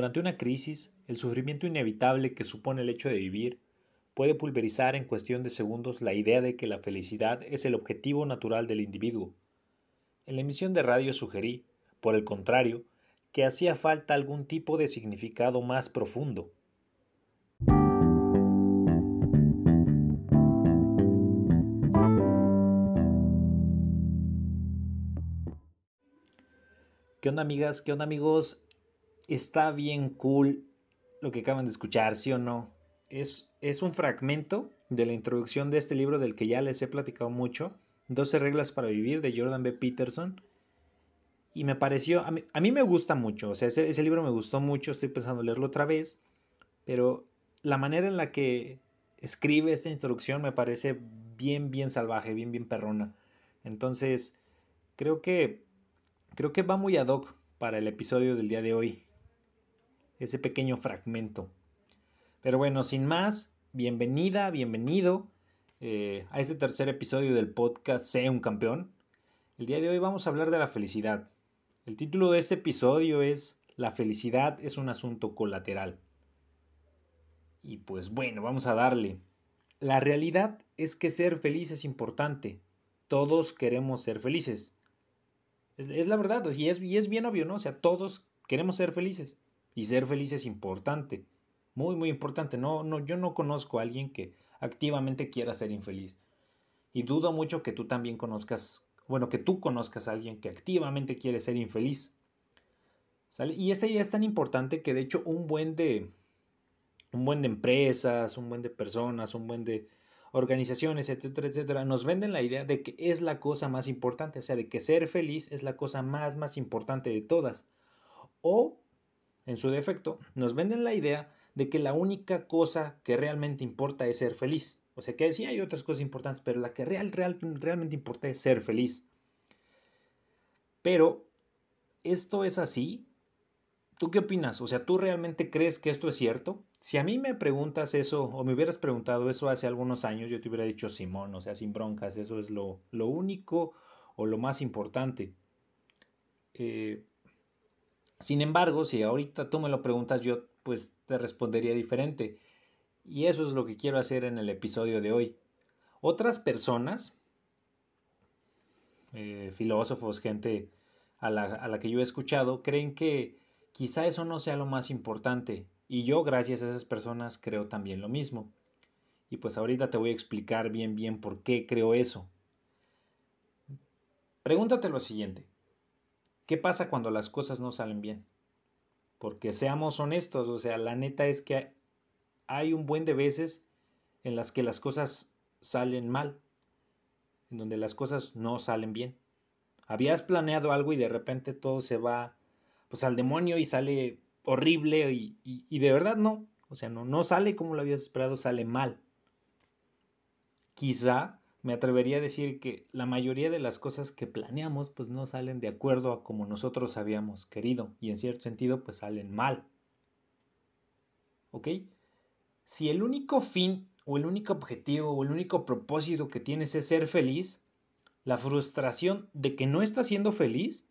durante una crisis, el sufrimiento inevitable que supone el hecho de vivir puede pulverizar en cuestión de segundos la idea de que la felicidad es el objetivo natural del individuo. En la emisión de radio sugerí, por el contrario, que hacía falta algún tipo de significado más profundo. ¿Qué onda amigas? ¿Qué onda amigos? Está bien cool lo que acaban de escuchar, ¿sí o no? Es, es un fragmento de la introducción de este libro del que ya les he platicado mucho, 12 reglas para vivir de Jordan B. Peterson. Y me pareció, a mí, me gusta mucho, o sea, ese, ese, libro me gustó mucho, estoy pensando leerlo otra vez, pero la manera en la que escribe esta introducción me parece bien, bien salvaje, bien, bien perrona. Entonces, creo que Creo que va muy ad hoc para el episodio del día de hoy. Ese pequeño fragmento. Pero bueno, sin más, bienvenida, bienvenido eh, a este tercer episodio del podcast Sé un campeón. El día de hoy vamos a hablar de la felicidad. El título de este episodio es La felicidad es un asunto colateral. Y pues bueno, vamos a darle. La realidad es que ser feliz es importante. Todos queremos ser felices. Es, la verdad, es, y es bien obvio, ¿no? O sea, todos queremos ser felices. Y ser feliz es importante. Muy, muy importante. No, no, yo no conozco a alguien que activamente quiera ser infeliz. Y dudo mucho que tú también conozcas, bueno, que tú conozcas a alguien que activamente quiere ser infeliz. Y esta idea es tan importante que de hecho un buen de un buen de empresas, un buen de personas, un buen de organizaciones, etcétera, etcétera, nos venden la idea de que es la cosa más importante, o sea, de que ser feliz es la cosa más, más importante de todas. O, en su defecto, nos venden la idea de que la única cosa que realmente importa es ser feliz. O sea, que sí hay otras cosas importantes, pero la que real, real, realmente importa es ser feliz. Pero, ¿esto es así? ¿Tú qué opinas? O sea, ¿tú realmente crees que esto es cierto? Si a mí me preguntas eso, o me hubieras preguntado eso hace algunos años, yo te hubiera dicho Simón, o sea, sin broncas, eso es lo, lo único o lo más importante. Eh, sin embargo, si ahorita tú me lo preguntas, yo pues te respondería diferente. Y eso es lo que quiero hacer en el episodio de hoy. Otras personas, eh, filósofos, gente a la, a la que yo he escuchado, creen que quizá eso no sea lo más importante y yo, gracias a esas personas, creo también lo mismo. Y pues ahorita te voy a explicar bien bien por qué creo eso. Pregúntate lo siguiente. ¿Qué pasa cuando las cosas no salen bien? Porque seamos honestos, o sea, la neta es que hay un buen de veces en las que las cosas salen mal, en donde las cosas no salen bien. Habías planeado algo y de repente todo se va pues al demonio y sale horrible y, de verdad no. O sea, no, no sale como lo habías esperado, sale mal. Quizá me atrevería a decir que la mayoría de las cosas que planeamos pues no salen de acuerdo a como nosotros habíamos querido y en cierto sentido pues salen mal. ¿Ok? Si el único fin o el único objetivo o el único propósito que tienes es ser feliz, la frustración de que no estás siendo feliz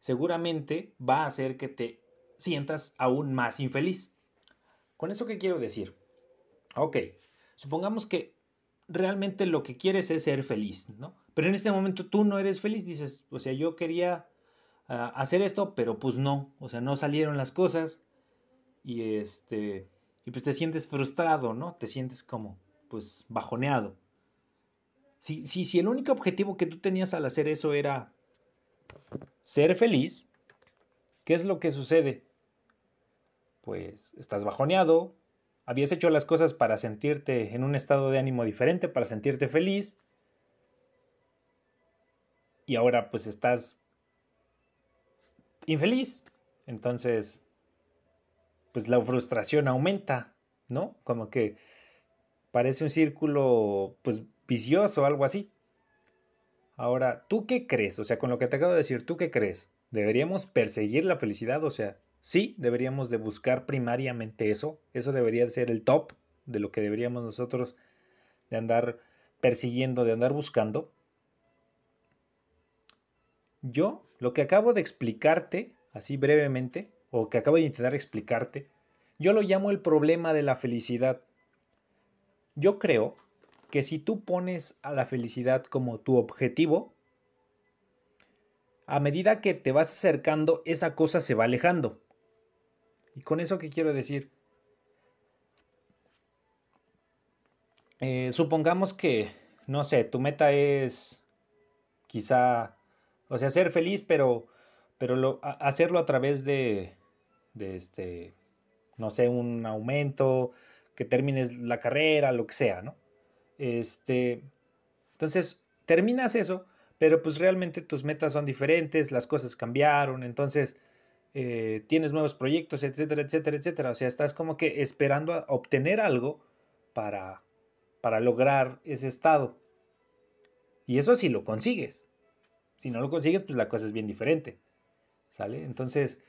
seguramente va a hacer que te sientas aún más infeliz. ¿Con eso qué quiero decir? Ok, supongamos que realmente lo que quieres es ser feliz, ¿no? Pero en este momento tú no eres feliz, dices, o sea, yo quería ah, hacer esto, pero pues no, o sea, no salieron las cosas y este, y pues te sientes frustrado, ¿no? Te sientes como, pues, bajoneado. Si, si, si el único objetivo que tú tenías al hacer eso era ser feliz, ¿qué es lo que sucede? pues estás bajoneado, habías hecho las cosas para sentirte en un estado de ánimo diferente, para sentirte feliz, y ahora pues estás infeliz, entonces pues la frustración aumenta, ¿no? Como que parece un círculo pues vicioso, algo así. Ahora, ¿tú qué crees? O sea, con lo que te acabo de decir, ¿tú qué crees? ¿Deberíamos perseguir la felicidad? O sea, Sí, deberíamos de buscar primariamente eso. Eso debería de ser el top de lo que deberíamos nosotros de andar persiguiendo, de andar buscando. Yo, lo que acabo de explicarte, así brevemente, o que acabo de intentar explicarte, yo lo llamo el problema de la felicidad. Yo creo que si tú pones a la felicidad como tu objetivo, a medida que te vas acercando, esa cosa se va alejando. ¿Y con eso qué quiero decir? Eh, supongamos que, no sé, tu meta es quizá, o sea, ser feliz, pero, pero hacerlo a través de, de este, no sé, un aumento, que termines la carrera, lo que sea, ¿no? Este, entonces, terminas eso, pero pues realmente tus metas son diferentes, las cosas cambiaron, entonces eh, tienes nuevos proyectos, etcétera, etcétera, etcétera. O sea, estás como que esperando a obtener algo para, para lograr ese estado. Y eso si lo consigues. Si no lo consigues, pues la cosa es bien diferente. ¿Sale? Entonces,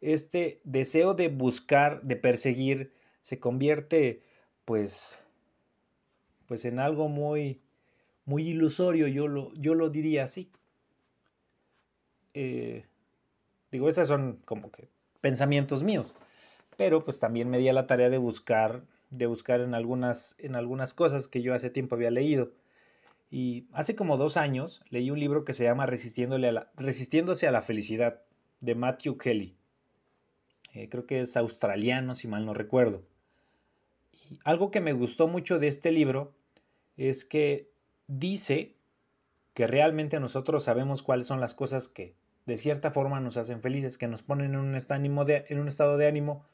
este deseo de buscar, de perseguir, se convierte, pues, pues en algo muy, muy ilusorio, yo lo, yo lo diría así. Eh, digo, esos son como que pensamientos míos, pero pues también me di a la tarea de buscar de buscar en algunas, en algunas cosas que yo hace tiempo había leído. Y hace como dos años leí un libro que se llama Resistiéndose a la felicidad, de Matthew Kelly. Eh, creo que es australiano, si mal no recuerdo. Y algo que me gustó mucho de este libro es que dice que realmente nosotros sabemos cuáles son las cosas que de cierta forma nos hacen felices, que nos ponen en un, estado de ánimo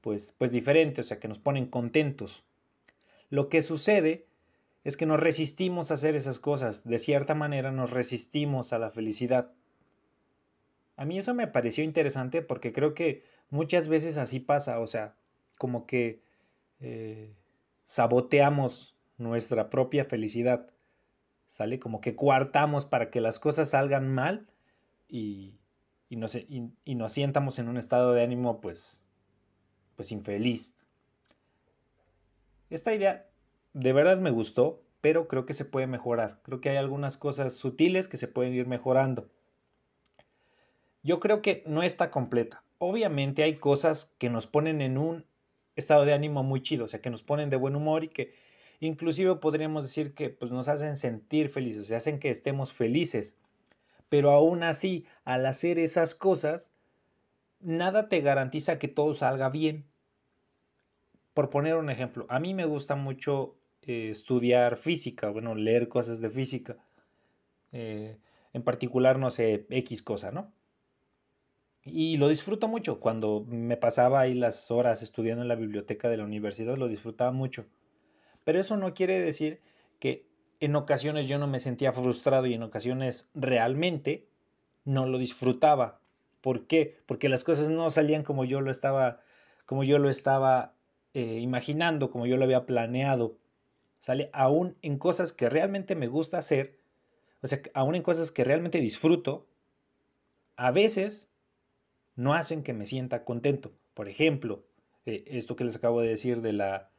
pues, pues diferente, o sea, que nos ponen contentos. Lo que sucede es que nos resistimos a hacer esas cosas, de cierta manera nos resistimos a la felicidad. A mí eso me pareció interesante porque creo que muchas veces así pasa, o sea, como que eh, saboteamos nuestra propia felicidad, ¿sale? Como que coartamos para que las cosas salgan mal y, nos sientamos en un estado de ánimo pues pues infeliz. Esta idea de veras me gustó, pero creo que se puede mejorar. Creo que hay algunas cosas sutiles que se pueden ir mejorando. Yo creo que no está completa. Obviamente hay cosas que nos ponen en un estado de ánimo muy chido, o sea, que nos ponen de buen humor y que inclusive podríamos decir que pues, nos hacen sentir felices, o sea, hacen que estemos felices. Pero aún así, al hacer esas cosas, nada te garantiza que todo salga bien. Por poner un ejemplo, a mí me gusta mucho eh, estudiar física, bueno, leer cosas de física. Eh, en particular, no sé, X cosa, ¿no? Y lo disfruto mucho. Cuando me pasaba ahí las horas estudiando en la biblioteca de la universidad, lo disfrutaba mucho. Pero eso no quiere decir que en ocasiones yo no me sentía frustrado y en ocasiones realmente no lo disfrutaba. ¿Por qué? Porque las cosas no salían como yo lo estaba, como yo lo estaba eh, imaginando, como yo lo había planeado. Sale aún en cosas que realmente me gusta hacer, o sea, aún en cosas que realmente disfruto, a veces no hacen que me sienta contento. Por ejemplo, eh, esto que les acabo de decir de la,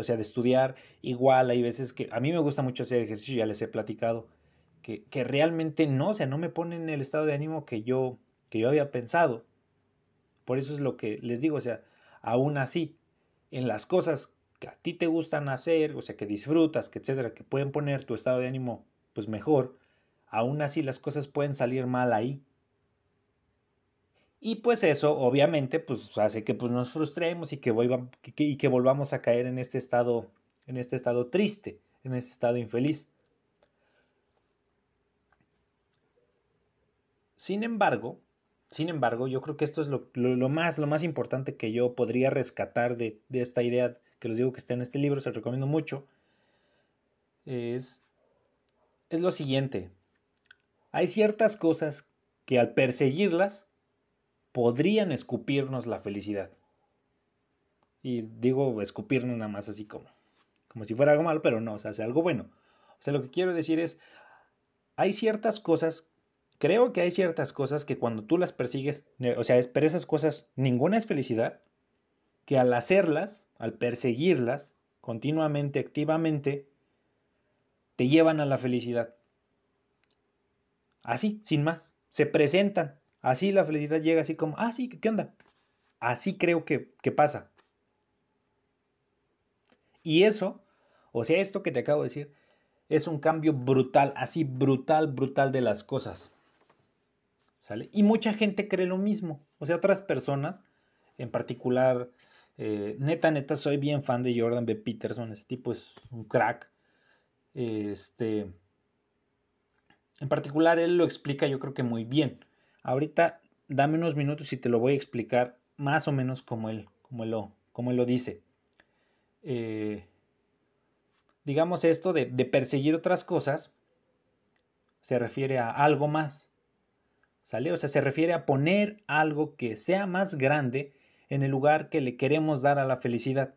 o sea, de estudiar, igual hay veces que a mí me gusta mucho hacer ejercicio, ya les he platicado, que, que realmente no, o sea, no me ponen en el estado de ánimo que yo, que yo había pensado. Por eso es lo que les digo, o sea, aún así, en las cosas que a ti te gustan hacer, o sea, que disfrutas, que etcétera, que pueden poner tu estado de ánimo pues mejor, aún así las cosas pueden salir mal ahí. Y pues eso obviamente pues hace que pues nos frustremos y que, volvamos a caer en este estado en este estado triste, en este estado infeliz. Sin embargo, sin embargo, yo creo que esto es lo, más, lo más importante que yo podría rescatar de, esta idea que les digo que está en este libro, se lo recomiendo mucho, es, es lo siguiente. Hay ciertas cosas que al perseguirlas podrían escupirnos la felicidad. Y digo escupirnos nada más así como, como si fuera algo malo, pero no, o sea, algo bueno. O sea, lo que quiero decir es, hay ciertas cosas creo que hay ciertas cosas que cuando tú las persigues, o sea, pero esas cosas, ninguna es felicidad, que al hacerlas, al perseguirlas continuamente, activamente, te llevan a la felicidad. Así, sin más, se presentan. Así la felicidad llega así como, ah, sí, ¿qué onda? Así creo que, pasa. Y eso, o sea, esto que te acabo de decir, es un cambio brutal, así brutal, brutal de las cosas. ¿Sale? Y mucha gente cree lo mismo. O sea, otras personas, en particular, eh, neta, neta, soy bien fan de Jordan B. Peterson. Ese tipo es un crack. Este, en particular, él lo explica yo creo que muy bien. Ahorita dame unos minutos y te lo voy a explicar más o menos como él, como él, lo, como él lo dice. Eh, digamos esto de, perseguir otras cosas, se refiere a algo más. ¿Sale? O sea, se refiere a poner algo que sea más grande en el lugar que le queremos dar a la felicidad.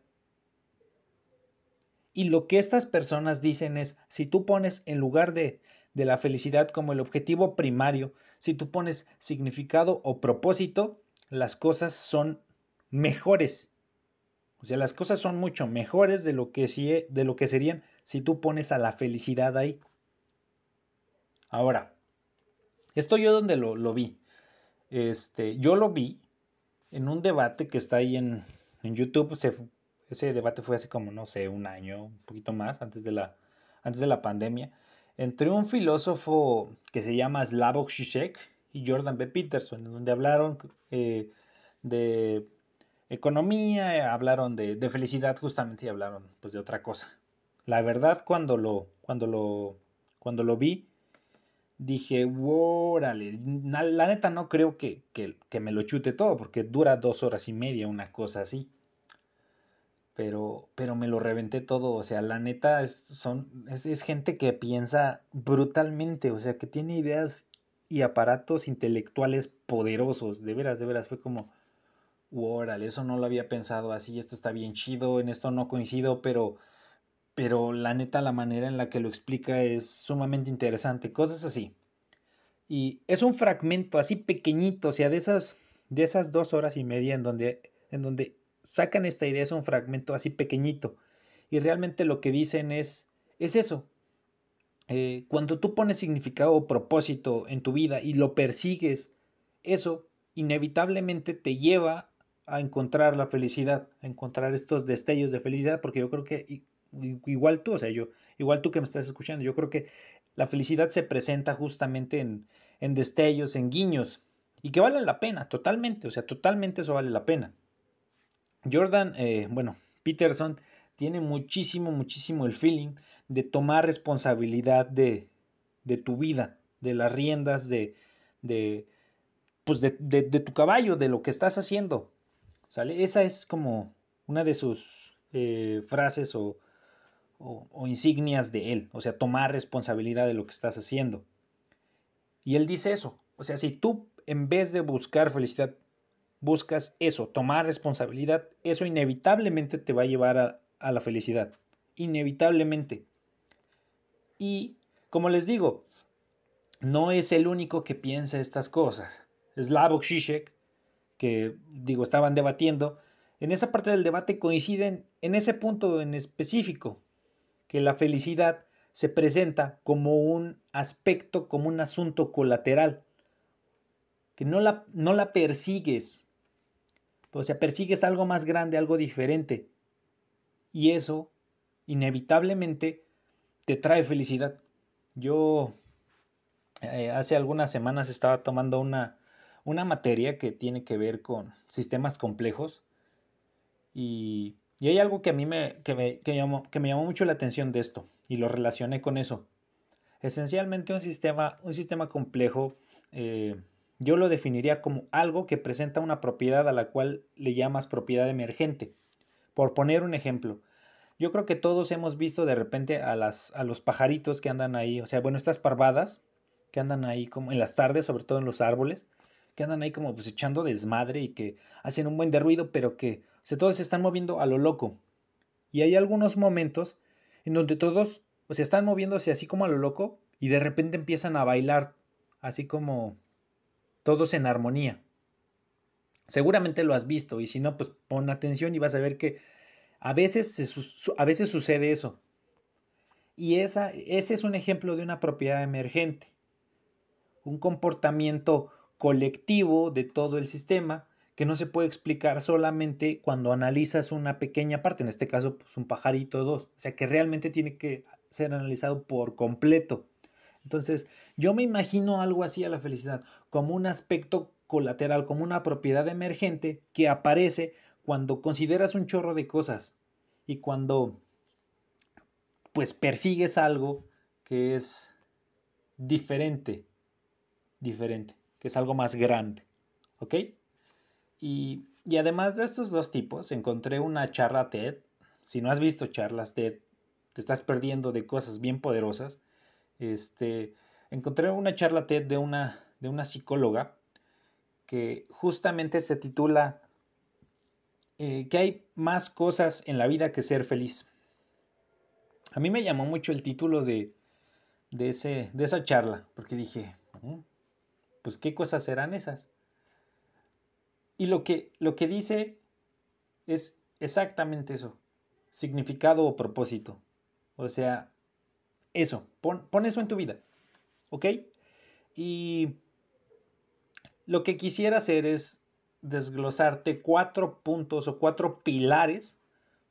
Y lo que estas personas dicen es, si tú pones en lugar de, de la felicidad como el objetivo primario, si tú pones significado o propósito, las cosas son mejores. O sea, las cosas son mucho mejores de lo que, de lo que serían si tú pones a la felicidad ahí. Ahora, esto yo donde lo, lo vi. Este, yo lo vi en un debate que está ahí en, en YouTube. ese debate fue hace como, no sé, un año, un poquito más, antes de la, antes de la pandemia, entre un filósofo que se llama Slavoj Žižek y Jordan B. Peterson, en donde hablaron eh, de economía, hablaron de, felicidad justamente y hablaron pues de otra cosa. La verdad cuando lo, cuando lo, cuando lo vi, dije, órale, la neta no creo que, que, me lo chute todo, porque dura dos horas y media, una cosa así. Pero, pero me lo reventé todo, o sea, la neta es, son, es, es gente que piensa brutalmente, o sea, que tiene ideas y aparatos intelectuales poderosos, de veras, de veras, fue como, órale, eso no lo había pensado así, esto está bien chido, en esto no coincido, pero, pero la neta la manera en la que lo explica es sumamente interesante, cosas así. Y es un fragmento así pequeñito, o sea, de esas, de esas dos horas y media en donde, en donde sacan esta idea, es un fragmento así pequeñito. Y realmente lo que dicen es, es eso. Eh, cuando tú pones significado o propósito en tu vida y lo persigues, eso inevitablemente te lleva a encontrar la felicidad, a encontrar estos destellos de felicidad, porque yo creo que igual tú, o sea, yo, igual tú que me estás escuchando, yo creo que la felicidad se presenta justamente en, en destellos, en guiños, y que vale la pena, totalmente, o sea, totalmente eso vale la pena. Jordan, eh, bueno, Peterson tiene muchísimo, muchísimo el feeling de tomar responsabilidad de, de tu vida, de las riendas, de, de pues de, tu caballo, de lo que estás haciendo. Esa es como una de sus eh, frases o, o, insignias de él, o sea, tomar responsabilidad de lo que estás haciendo. Y él dice eso, o sea, si tú en vez de buscar felicidad, buscas eso, tomar responsabilidad, eso inevitablemente te va a llevar a, la felicidad, inevitablemente. Y, como les digo, no es el único que piensa estas cosas. Slavoj Žižek que digo estaban debatiendo, en esa parte del debate coinciden en ese punto en específico, que la felicidad se presenta como un aspecto, como un asunto colateral, que no la, no la persigues, o sea, persigues algo más grande, algo diferente, y eso inevitablemente te trae felicidad. Yo eh, hace algunas semanas estaba tomando una, una materia que tiene que ver con sistemas complejos y, hay algo que a mí me, que me, llamó, que me llamó mucho la atención de esto y lo relacioné con eso. Esencialmente un sistema, un sistema complejo eh, yo lo definiría como algo que presenta una propiedad a la cual le llamas propiedad emergente. Por poner un ejemplo, yo creo que todos hemos visto de repente a, las, a los pajaritos que andan ahí, o sea, bueno, estas parvadas que andan ahí como en las tardes, sobre todo en los árboles, que andan ahí como pues echando desmadre y que hacen un buen de ruido, pero que o todos se están moviendo a lo loco. Y hay algunos momentos en donde todos o sea, están moviéndose así como a lo loco y de repente empiezan a bailar así como todos en armonía. Seguramente lo has visto y si no, pues pon atención y vas a ver que a veces, a veces sucede eso. Y esa, ese es un ejemplo de una propiedad emergente. Un comportamiento colectivo de todo el sistema que no se puede explicar solamente cuando analizas una pequeña parte, en este caso pues un pajarito o dos, o sea que realmente tiene que ser analizado por completo. Entonces, yo me imagino algo así a la felicidad, como un aspecto colateral, como una propiedad emergente que aparece cuando consideras un chorro de cosas y cuando pues persigues algo que es diferente, diferente, que es algo más grande, ¿ok? Y, y además de estos dos tipos, encontré una charla TED. Si no has visto charlas TED, te estás perdiendo de cosas bien poderosas. Este, encontré una charla TED de una, de una psicóloga que justamente se titula eh, que hay más cosas en la vida que ser feliz. A mí me llamó mucho el título de, de, ese, de esa charla, porque dije, mm, pues qué cosas serán esas. Y lo que, lo que dice es exactamente eso, significado o propósito. O sea, eso, pon, eso en tu vida, ¿ok? Y lo que quisiera hacer es desglosarte cuatro puntos o cuatro pilares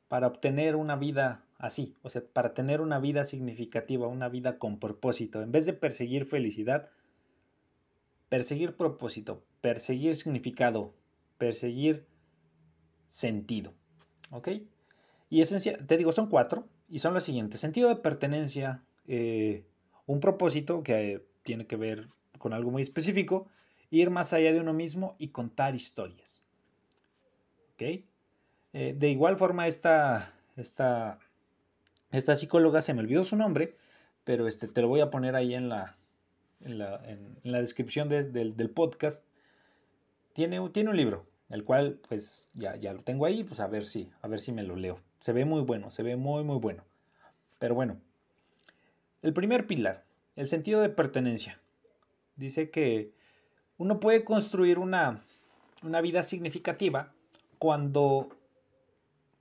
para obtener una vida así, o sea, para tener una vida significativa, una vida con propósito. En vez de perseguir felicidad, perseguir propósito, perseguir significado, perseguir sentido. ¿Ok? Y esencial, te digo, son cuatro y son los siguientes. Sentido de pertenencia, eh, un propósito que tiene que ver con algo muy específico, ir más allá de uno mismo y contar historias. ¿Ok? Eh, de igual forma, esta, esta, esta psicóloga, se me olvidó su nombre, pero este, te lo voy a poner ahí en la, en la, descripción del, podcast. Tiene, tiene un libro, el cual pues ya, ya lo tengo ahí, pues a ver si, a ver si me lo leo. Se ve muy bueno, se ve muy muy bueno. Pero bueno, el primer pilar, el sentido de pertenencia. Dice que uno puede construir una, una vida significativa cuando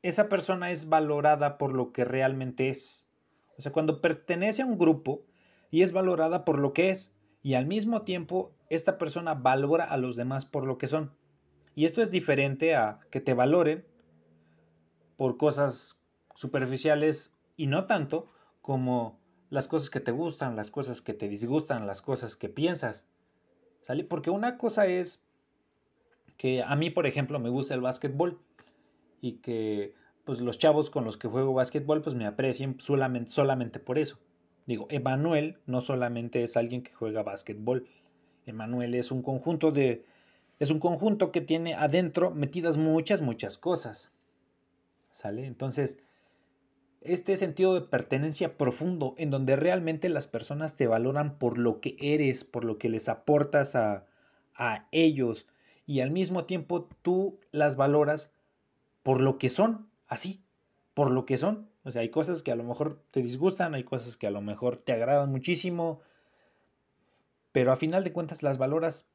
esa persona es valorada por lo que realmente es. O sea, cuando pertenece a un grupo y es valorada por lo que es, y al mismo tiempo esta persona valora a los demás por lo que son. Y esto es diferente a que te valoren por cosas superficiales y no tanto como las cosas que te gustan, las cosas que te disgustan, las cosas que piensas. ¿Sale? Porque una cosa es que a mí, por ejemplo, me gusta el básquetbol y que pues los chavos con los que juego básquetbol pues me aprecien solamente, solamente por eso. Digo, Emanuel no solamente es alguien que juega básquetbol, Emanuel es un conjunto de es un conjunto que tiene adentro metidas muchas, muchas cosas. ¿Sale? Entonces, este sentido de pertenencia profundo en donde realmente las personas te valoran por lo que eres, por lo que les aportas a, a ellos y al mismo tiempo tú las valoras por lo que son, así, por lo que son. O sea, hay cosas que a lo mejor te disgustan, hay cosas que a lo mejor te agradan muchísimo, pero a final de cuentas las valoras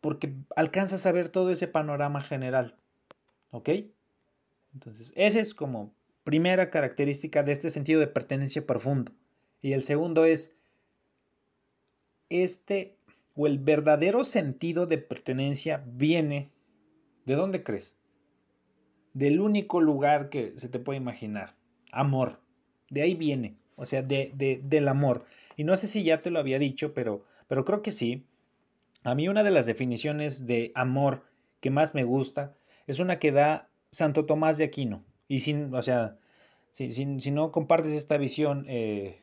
porque alcanzas a ver todo ese panorama general. ¿Ok? Entonces, esa es como primera característica de este sentido de pertenencia profundo. Y el segundo es este o el verdadero sentido de pertenencia viene ¿de dónde crees? Del único lugar que se te puede imaginar, amor. De ahí viene, o sea, de, del amor. Y no sé si ya te lo había dicho, pero, pero creo que sí. A mí una de las definiciones de amor que más me gusta es una que da Santo Tomás de Aquino. Y sin, o sea, si, si no compartes esta visión eh,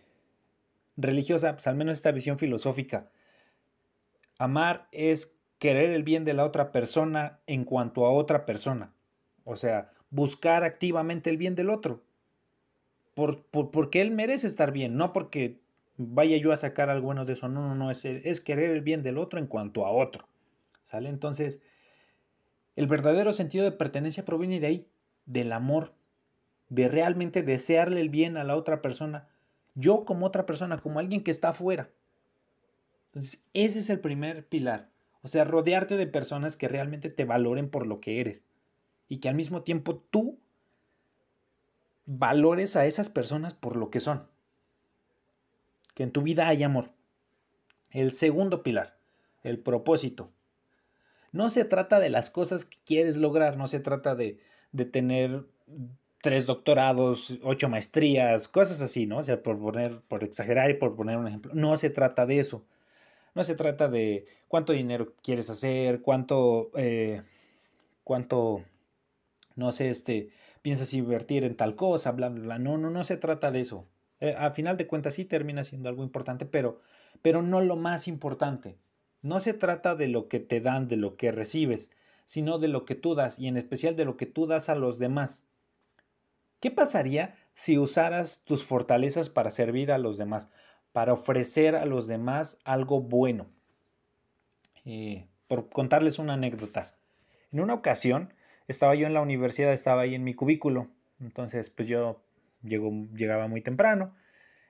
religiosa, pues al menos esta visión filosófica. Amar es querer el bien de la otra persona en cuanto a otra persona. O sea, buscar activamente el bien del otro. Por, por, porque él merece estar bien, no porque vaya yo a sacar algo bueno de eso. No, no, no, es, es querer el bien del otro en cuanto a otro. ¿Sale? Entonces, el verdadero sentido de pertenencia proviene de ahí, del amor, de realmente desearle el bien a la otra persona, yo como otra persona, como alguien que está afuera. Entonces, ese es el primer pilar. O sea, rodearte de personas que realmente te valoren por lo que eres y que al mismo tiempo tú valores a esas personas por lo que son que en tu vida hay amor. El segundo pilar, el propósito. No se trata de las cosas que quieres lograr, no se trata de, de tener tres doctorados, ocho maestrías, cosas así, ¿no? O sea, por poner, por exagerar y por poner un ejemplo. No se trata de eso. No se trata de cuánto dinero quieres hacer, cuánto, eh, cuánto, no sé, este, piensas invertir en tal cosa, bla, bla, bla. No, no, no se trata de eso. Eh, a final de cuentas sí termina siendo algo importante, pero, pero no lo más importante. No se trata de lo que te dan, de lo que recibes, sino de lo que tú das y en especial de lo que tú das a los demás. ¿Qué pasaría si usaras tus fortalezas para servir a los demás, para ofrecer a los demás algo bueno? Eh, por contarles una anécdota. En una ocasión estaba yo en la universidad, estaba ahí en mi cubículo, entonces pues yo llegaba muy temprano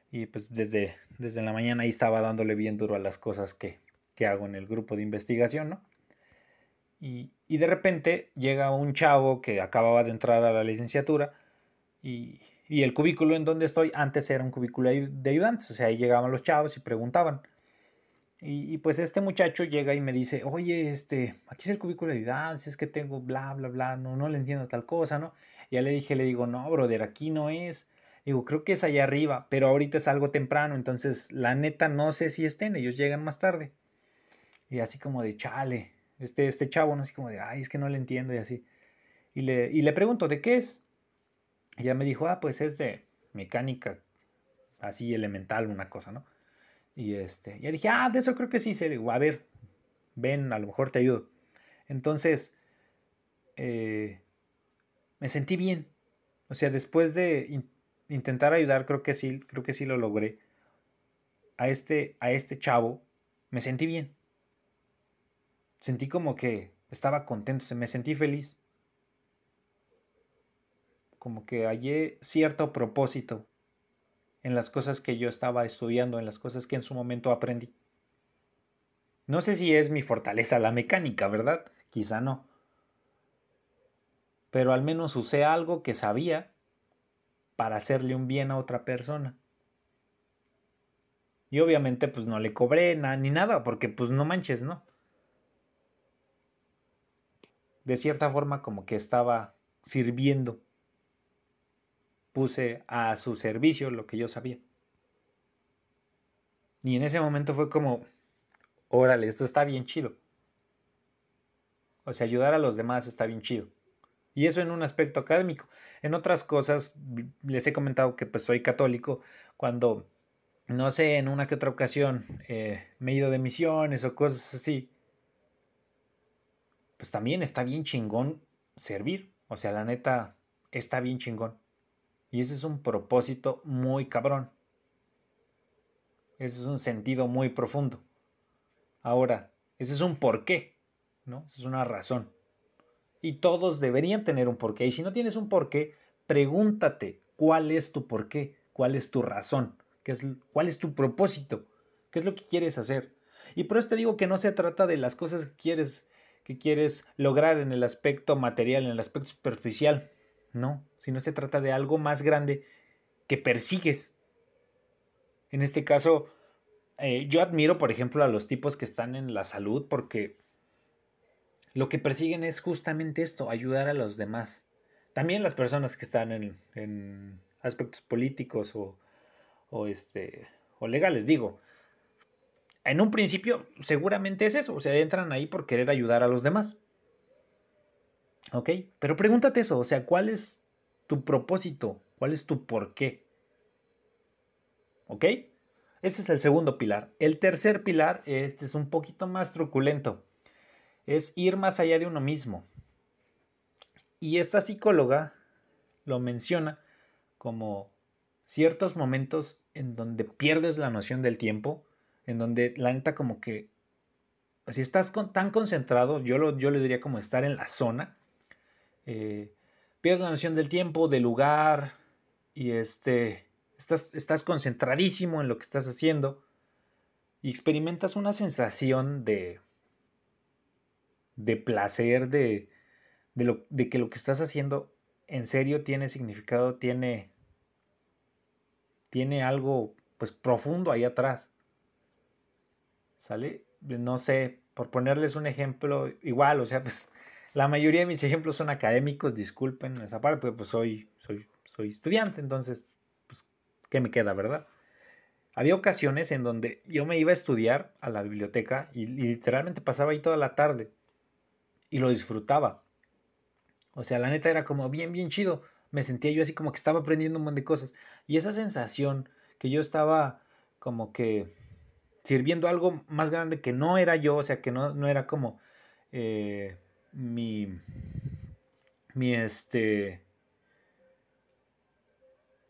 y pues desde, desde la mañana ahí estaba dándole bien duro a las cosas que, que hago en el grupo de investigación, ¿no? Y, y, de repente llega un chavo que acababa de entrar a la licenciatura y, el cubículo en donde estoy antes era un cubículo de ayudantes, o sea, ahí llegaban los chavos y preguntaban. Y, pues este muchacho llega y me dice, oye, este, aquí es el cubículo de ayudantes, es que tengo bla, bla, bla, no, no le entiendo tal cosa, ¿no? ya le dije, le digo, no, brother, aquí no es. Digo, creo que es allá arriba, pero ahorita es algo temprano, entonces la neta no sé si estén, ellos llegan más tarde. Y así como de, chale, este, este chavo, ¿no? Así como de, ay, es que no le entiendo y así. Y le, y le pregunto, ¿de qué es? ya me dijo, ah, pues es de mecánica, así elemental, una cosa, ¿no? Y este, ya dije, ah, de eso creo que sí, se a ver, ven, a lo mejor te ayudo. Entonces, eh, me sentí bien. O sea, después de intentar ayudar, creo que sí, creo que sí lo logré. A este, a este chavo, me sentí bien. Sentí como que estaba contento, me sentí feliz como que hallé cierto propósito en las cosas que yo estaba estudiando, en las cosas que en su momento aprendí. No sé si es mi fortaleza la mecánica, ¿verdad? Quizá no. Pero al menos usé algo que sabía para hacerle un bien a otra persona. Y obviamente pues no le cobré ni nada, porque pues no manches, ¿no? De cierta forma como que estaba sirviendo puse a su servicio lo que yo sabía. Y en ese momento fue como, órale, esto está bien chido. O sea, ayudar a los demás está bien chido. Y eso en un aspecto académico. En otras cosas, les he comentado que pues soy católico. Cuando, no sé, en una que otra ocasión eh, me he ido de misiones o cosas así, pues también está bien chingón servir. O sea, la neta, está bien chingón. Y ese es un propósito muy cabrón. Ese es un sentido muy profundo. Ahora, ese es un porqué, ¿no? Esa es una razón. Y todos deberían tener un porqué. Y si no tienes un porqué, pregúntate cuál es tu porqué, cuál es tu razón, ¿Qué es, cuál es tu propósito, qué es lo que quieres hacer. Y por eso te digo que no se trata de las cosas que quieres, que quieres lograr en el aspecto material, en el aspecto superficial. No, sino se trata de algo más grande que persigues. En este caso, eh, yo admiro, por ejemplo, a los tipos que están en la salud porque lo que persiguen es justamente esto, ayudar a los demás. También las personas que están en, en aspectos políticos o, o, este, o legales, digo. En un principio, seguramente es eso, o sea, entran ahí por querer ayudar a los demás. ¿Ok? Pero pregúntate eso, o sea, ¿cuál es tu propósito? ¿Cuál es tu por qué? ¿Ok? Este es el segundo pilar. El tercer pilar, este es un poquito más truculento, es ir más allá de uno mismo. Y esta psicóloga lo menciona como ciertos momentos en donde pierdes la noción del tiempo, en donde la neta como que, si estás tan concentrado, yo, lo, yo le diría como estar en la zona, eh, pierdes la noción del tiempo, del lugar y este, estás, estás concentradísimo en lo que estás haciendo y experimentas una sensación de, de placer, de, de, lo, de que lo que estás haciendo en serio tiene significado, tiene, tiene algo pues profundo ahí atrás. ¿Sale? No sé, por ponerles un ejemplo, igual, o sea, pues la mayoría de mis ejemplos son académicos, disculpen esa parte, pero pues soy, soy, soy estudiante, entonces, pues, ¿qué me queda, verdad? Había ocasiones en donde yo me iba a estudiar a la biblioteca y, literalmente pasaba ahí toda la tarde y lo disfrutaba. O sea, la neta era como bien, bien chido. Me sentía yo así como que estaba aprendiendo un montón de cosas. Y esa sensación que yo estaba como que sirviendo algo más grande que no era yo, o sea, que no, no era como eh, mi, mi este,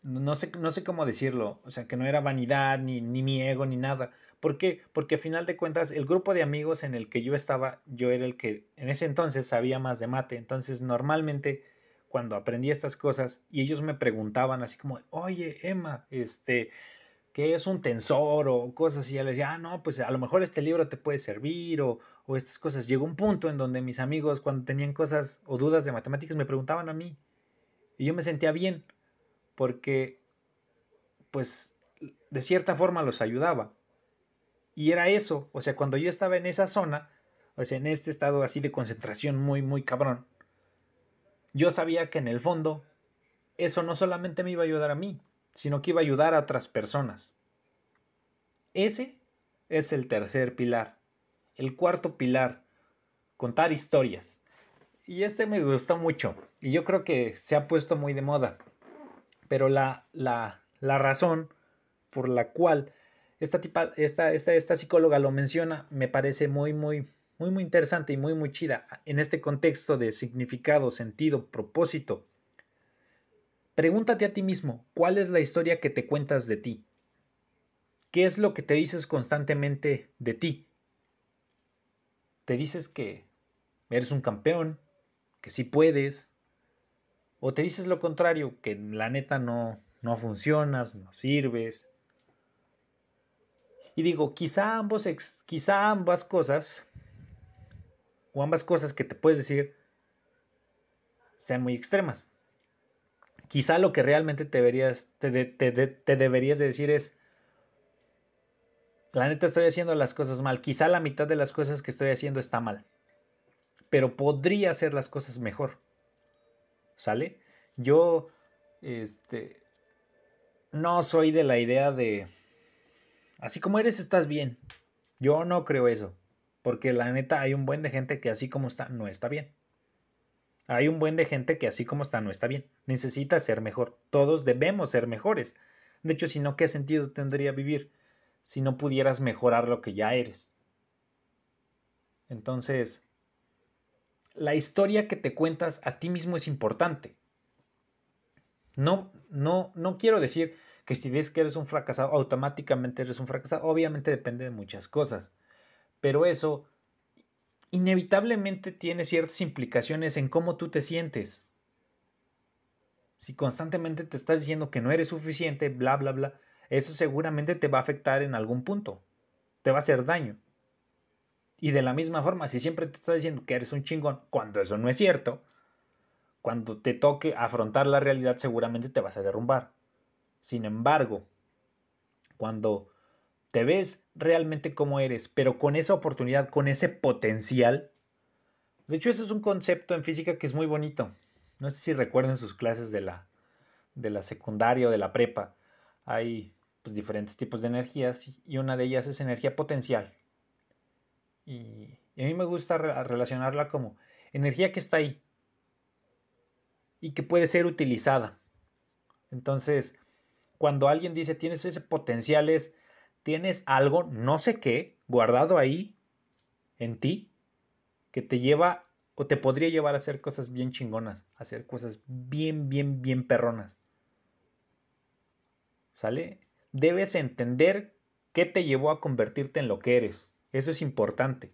no sé, no sé cómo decirlo, o sea, que no era vanidad, ni, ni mi ego, ni nada. ¿Por qué? Porque a final de cuentas, el grupo de amigos en el que yo estaba, yo era el que en ese entonces sabía más de mate. Entonces, normalmente, cuando aprendí estas cosas y ellos me preguntaban así como, oye, Emma, este, ¿qué es un tensor? o cosas así, yo les decía, ah, no, pues a lo mejor este libro te puede servir o, o estas cosas. Llegó un punto en donde mis amigos, cuando tenían cosas o dudas de matemáticas, me preguntaban a mí. Y yo me sentía bien porque pues de cierta forma los ayudaba. Y era eso, o sea, cuando yo estaba en esa zona, o sea, en este estado así de concentración muy, muy cabrón, yo sabía que en el fondo eso no solamente me iba a ayudar a mí, sino que iba a ayudar a otras personas. Ese es el tercer pilar. El cuarto pilar, contar historias. Y este me gustó mucho, y yo creo que se ha puesto muy de moda pero la, la, la razón por la cual esta, tipa, esta, esta, esta psicóloga lo menciona me parece muy, muy, muy, muy interesante y muy, muy chida en este contexto de significado, sentido, propósito. Pregúntate a ti mismo, ¿cuál es la historia que te cuentas de ti? ¿Qué es lo que te dices constantemente de ti? ¿Te dices que eres un campeón, que sí puedes, o te dices lo contrario, que la neta no, no funcionas, no sirves. Y digo, quizá, quizá ambas cosas, o ambas cosas que te puedes decir, sean muy extremas. Quizá lo que realmente te deberías, te, te deberías de decir es, la neta estoy haciendo las cosas mal. Quizá la mitad de las cosas que estoy haciendo está mal. Pero podría hacer las cosas mejor. ¿Sale? Yo, este, no soy de la idea de, así como eres, estás bien. Yo no creo eso, porque la neta hay un buen de gente que así como está, no está bien. Hay un buen de gente que así como está, no está bien. Necesita ser mejor. Todos debemos ser mejores. De hecho, si no, ¿qué sentido tendría vivir si no pudieras mejorar lo que ya eres? Entonces, la historia que te cuentas a ti mismo es importante. No, no, no quiero decir que si dices que eres un fracasado, automáticamente eres un fracasado. Obviamente depende de muchas cosas. Pero eso inevitablemente tiene ciertas implicaciones en cómo tú te sientes. Si constantemente te estás diciendo que no eres suficiente, bla, bla, bla, eso seguramente te va a afectar en algún punto. Te va a hacer daño. Y de la misma forma, si siempre te estás diciendo que eres un chingón, cuando eso no es cierto, cuando te toque afrontar la realidad seguramente te vas a derrumbar. Sin embargo, cuando te ves realmente como eres, pero con esa oportunidad, con ese potencial, de hecho eso es un concepto en física que es muy bonito. No sé si recuerden sus clases de la, de la secundaria o de la prepa. Hay pues, diferentes tipos de energías y una de ellas es energía potencial. Y a mí me gusta relacionarla como energía que está ahí, y que puede ser utilizada. Entonces, cuando alguien dice tienes ese potencial es, tienes algo, no sé qué, guardado ahí en ti, que te lleva o te podría llevar a hacer cosas bien chingonas, a hacer cosas bien, bien, bien perronas. ¿Sale? Debes entender qué te llevó a convertirte en lo que eres. Eso es importante.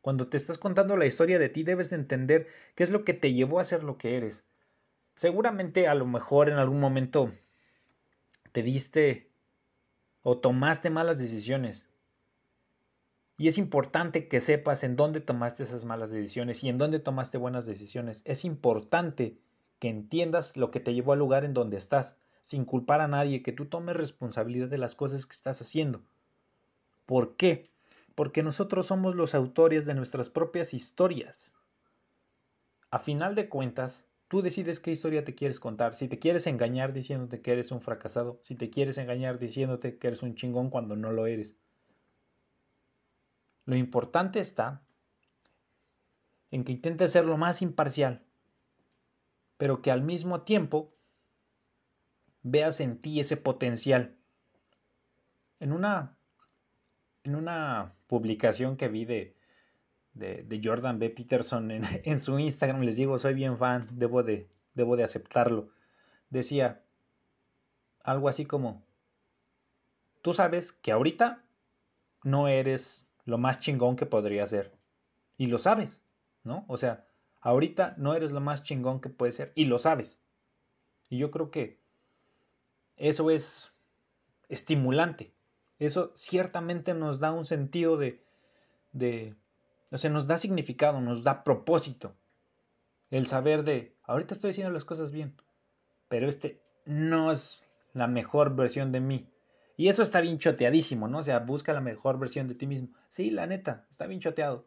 Cuando te estás contando la historia de ti, debes entender qué es lo que te llevó a ser lo que eres seguramente a lo mejor en algún momento te diste o tomaste malas decisiones. Y es importante que sepas en dónde tomaste esas malas decisiones y en dónde tomaste buenas decisiones. Es importante que entiendas lo que te llevó al lugar en donde estás, sin culpar a nadie, que tú tomes responsabilidad de las cosas que estás haciendo. ¿Por qué? porque nosotros somos los autores de nuestras propias historias. A final de cuentas, tú decides qué historia te quieres contar. Si te quieres engañar diciéndote que eres un fracasado, si te quieres engañar diciéndote que eres un chingón cuando no lo eres. Lo importante está en que intentes ser lo más imparcial, pero que al mismo tiempo veas en ti ese potencial. En una, en una publicación que vi de, de, Jordan B. Peterson en, su Instagram, les digo, soy bien fan, debo de, debo de aceptarlo, decía algo así como, tú sabes que ahorita no eres lo más chingón que podría ser, y lo sabes, ¿no? O sea, ahorita no eres lo más chingón que puede ser, y lo sabes. Y yo creo que eso es estimulante. Eso ciertamente nos da un sentido de, o sea, nos da significado, nos da propósito. El saber de, ahorita estoy haciendo las cosas bien, pero este no es la mejor versión de mí. Y eso está bien choteadísimo, ¿no? O sea, busca la mejor versión de ti mismo. Sí, la neta, está bien choteado.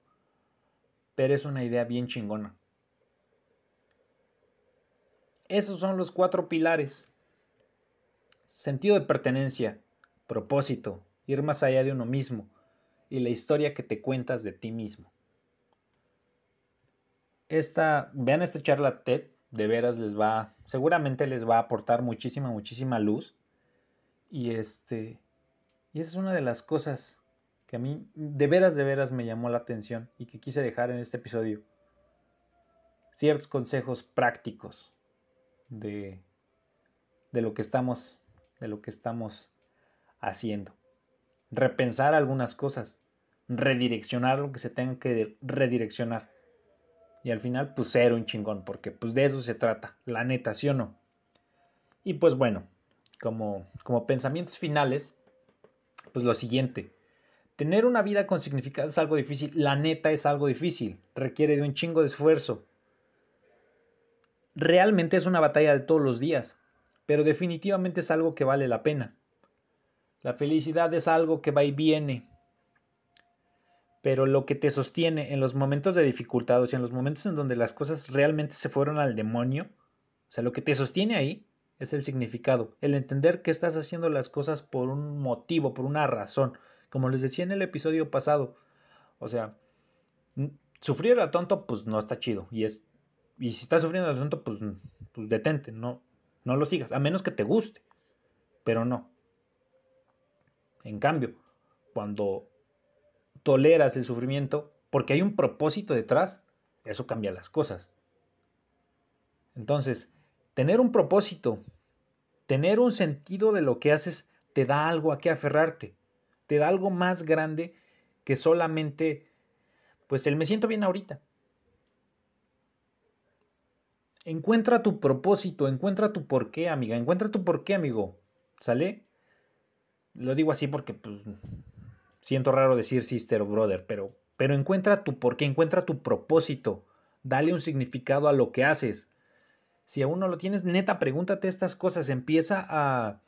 Pero es una idea bien chingona. Esos son los cuatro pilares sentido de pertenencia, propósito, ir más allá de uno mismo y la historia que te cuentas de ti mismo. Esta, vean esta charla TED, de veras les va, seguramente les va a aportar muchísima, muchísima luz. Y este, y esa es una de las cosas que a mí de veras, de veras me llamó la atención y que quise dejar en este episodio. Ciertos consejos prácticos de, de lo que estamos de lo que estamos haciendo. Repensar algunas cosas, redireccionar lo que se tenga que redireccionar. Y al final, pues ser un chingón, porque pues de eso se trata, la neta, ¿sí o no? Y pues bueno, como, como pensamientos finales, pues lo siguiente. Tener una vida con significado es algo difícil, la neta es algo difícil, requiere de un chingo de esfuerzo. Realmente es una batalla de todos los días, pero definitivamente es algo que vale la pena. La felicidad es algo que va y viene, pero lo que te sostiene en los momentos de dificultad, o sea, en los momentos en donde las cosas realmente se fueron al demonio, o sea, lo que te sostiene ahí es el significado, el entender que estás haciendo las cosas por un motivo, por una razón, como les decía en el episodio pasado, o sea, sufrir a tonto pues no está chido y es y si estás sufriendo a tonto pues, pues detente, no no lo sigas, a menos que te guste, pero no. En cambio, cuando toleras el sufrimiento, porque hay un propósito detrás, eso cambia las cosas. Entonces, tener un propósito, tener un sentido de lo que haces, te da algo a qué aferrarte, te da algo más grande que solamente, pues el me siento bien ahorita. Encuentra tu propósito, encuentra tu porqué, amiga, encuentra tu porqué, amigo. ¿Sale? Lo digo así porque pues siento raro decir sister o brother, pero pero encuentra tu porqué, encuentra tu propósito. Dale un significado a lo que haces. Si aún no lo tienes, neta, pregúntate estas cosas, empieza a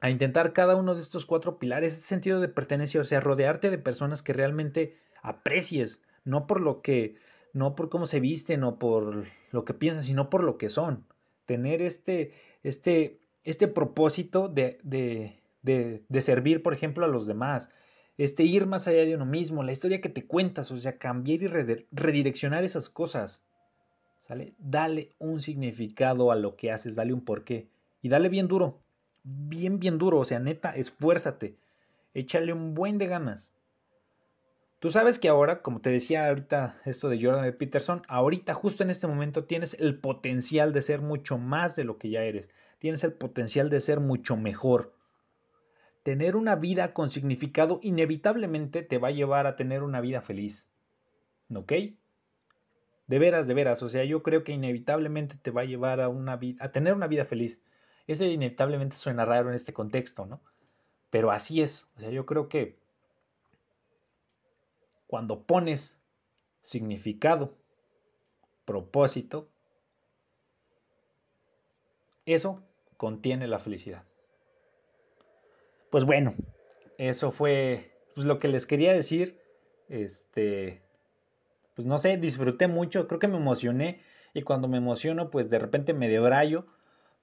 a intentar cada uno de estos cuatro pilares, ese sentido de pertenencia, o sea, rodearte de personas que realmente aprecies, no por lo que no por cómo se visten o por lo que piensan, sino por lo que son. Tener este, este, este propósito de, de, de, de servir, por ejemplo, a los demás. Este ir más allá de uno mismo, la historia que te cuentas, o sea, cambiar y redireccionar esas cosas. ¿Sale? Dale un significado a lo que haces, dale un porqué. Y dale bien duro, bien, bien duro, o sea, neta, esfuérzate. Échale un buen de ganas. Tú sabes que ahora, como te decía ahorita esto de Jordan Peterson, ahorita justo en este momento tienes el potencial de ser mucho más de lo que ya eres. Tienes el potencial de ser mucho mejor. Tener una vida con significado inevitablemente te va a llevar a tener una vida feliz. ¿Ok? De veras, de veras. O sea, yo creo que inevitablemente te va a llevar a, tener una vida feliz. Eso inevitablemente suena raro en este contexto, ¿no? Pero así es. O sea, yo creo que cuando pones significado, propósito, eso contiene la felicidad. Pues bueno, eso fue pues lo que les quería decir, este, pues no sé, disfruté mucho, creo que me emocioné y cuando me emociono, pues de repente me debrayo,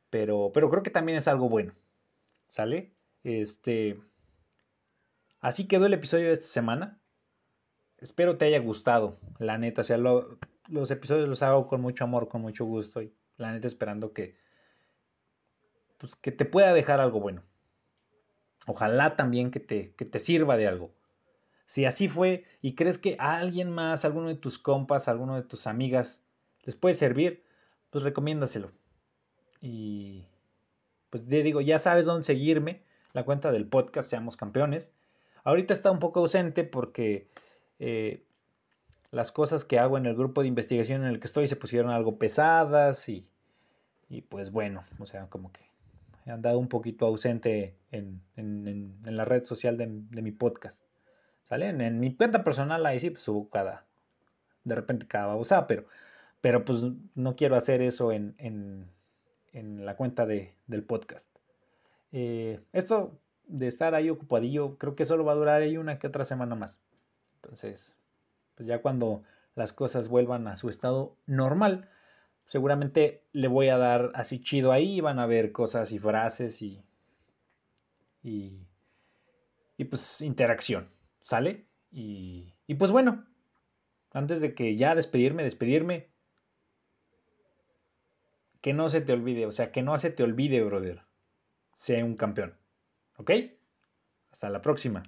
pero, pero creo que también es algo bueno, ¿sale? Este, así quedó el episodio de esta semana. Espero te haya gustado, la neta, o sea, los episodios los hago con mucho amor, con mucho gusto y la neta esperando que, pues que te pueda dejar algo bueno. Ojalá también que te, que te sirva de algo. Si así fue y crees que a alguien más, alguno de tus compas, alguno de tus amigas les puede servir, pues recomiéndaselo. Y pues te digo, ya sabes dónde seguirme, la cuenta del podcast Seamos Campeones. Ahorita está un poco ausente porque eh, las cosas que hago en el grupo de investigación en el que estoy se pusieron algo pesadas y, y pues bueno, o sea, como que he andado un poquito ausente en, la red social de, mi podcast. ¿Sale? En, mi cuenta personal ahí sí pues, subo cada, de repente cada babosa, pero, pero pues no quiero hacer eso en, la cuenta de, del podcast. Eh, esto de estar ahí ocupadillo, creo que solo va a durar ahí una que otra semana más. Entonces, pues ya cuando las cosas vuelvan a su estado normal, seguramente le voy a dar así chido ahí, van a ver cosas y frases y, y, y pues interacción, ¿sale? Y, y pues bueno, antes de que ya despedirme, despedirme, que no se te olvide, o sea, que no se te olvide, brother, sea un campeón, ¿ok? Hasta la próxima.